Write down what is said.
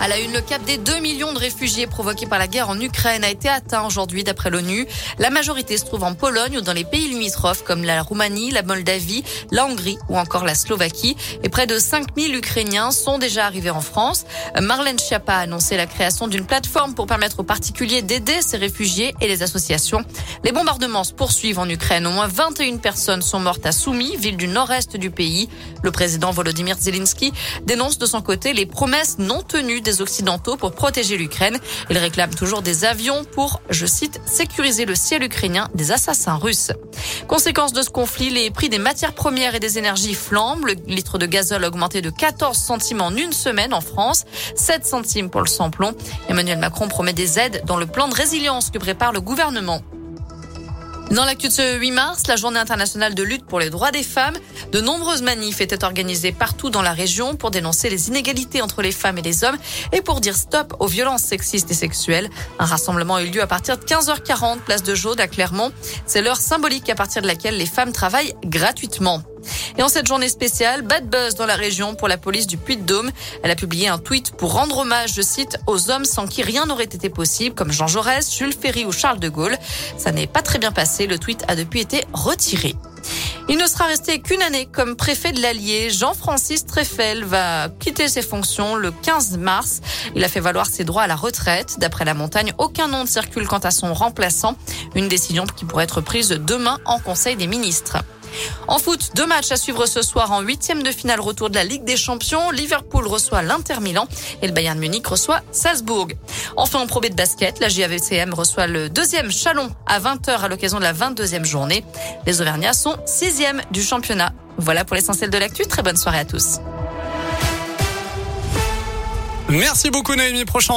À la une, le cap des 2 millions de réfugiés provoqués par la guerre en Ukraine a été atteint aujourd'hui d'après l'ONU. La majorité se trouve en Pologne ou dans les pays limitrophes comme la Roumanie, la Moldavie, la Hongrie ou encore la Slovaquie. Et près de 5000 Ukrainiens sont déjà arrivés en France. Marlène Schiappa a annoncé la création d'une plateforme pour permettre aux particuliers d'aider ces réfugiés et les associations. Les bombardements se poursuivent en Ukraine. Au moins 21 personnes sont mortes à Soumy, ville du nord-est du pays. Le président Volodymyr Zelensky dénonce de son côté les promesses non tenues des Occidentaux pour protéger l'Ukraine. Il réclame toujours des avions pour, je cite, sécuriser le ciel ukrainien des assassins russes. Conséquence de ce conflit, les prix des matières premières et des énergies flambent. Le litre de gazole a augmenté de 14 centimes en une semaine en France, 7 centimes pour le samplon. Emmanuel Macron promet des aides dans le plan de résilience que prépare le gouvernement. Dans l'actu de ce 8 mars, la journée internationale de lutte pour les droits des femmes, de nombreuses manifs étaient organisées partout dans la région pour dénoncer les inégalités entre les femmes et les hommes et pour dire stop aux violences sexistes et sexuelles. Un rassemblement a eu lieu à partir de 15h40, place de Jaude à Clermont. C'est l'heure symbolique à partir de laquelle les femmes travaillent gratuitement. Et en cette journée spéciale, bad buzz dans la région pour la police du Puy-de-Dôme. Elle a publié un tweet pour rendre hommage, je cite, aux hommes sans qui rien n'aurait été possible, comme Jean Jaurès, Jules Ferry ou Charles de Gaulle. Ça n'est pas très bien passé. Le tweet a depuis été retiré. Il ne sera resté qu'une année comme préfet de l'Allier. Jean-Francis Treffel va quitter ses fonctions le 15 mars. Il a fait valoir ses droits à la retraite. D'après la montagne, aucun nom ne circule quant à son remplaçant. Une décision qui pourrait être prise demain en Conseil des ministres. En foot, deux matchs à suivre ce soir en huitième de finale retour de la Ligue des Champions. Liverpool reçoit l'Inter Milan et le Bayern Munich reçoit Salzbourg. Enfin, en Pro de basket, la JAVCM reçoit le deuxième Chalon à 20h à l'occasion de la 22e journée. Les Auvergnats sont sixième du championnat. Voilà pour l'essentiel de l'actu. Très bonne soirée à tous. Merci beaucoup Naomi. Prochain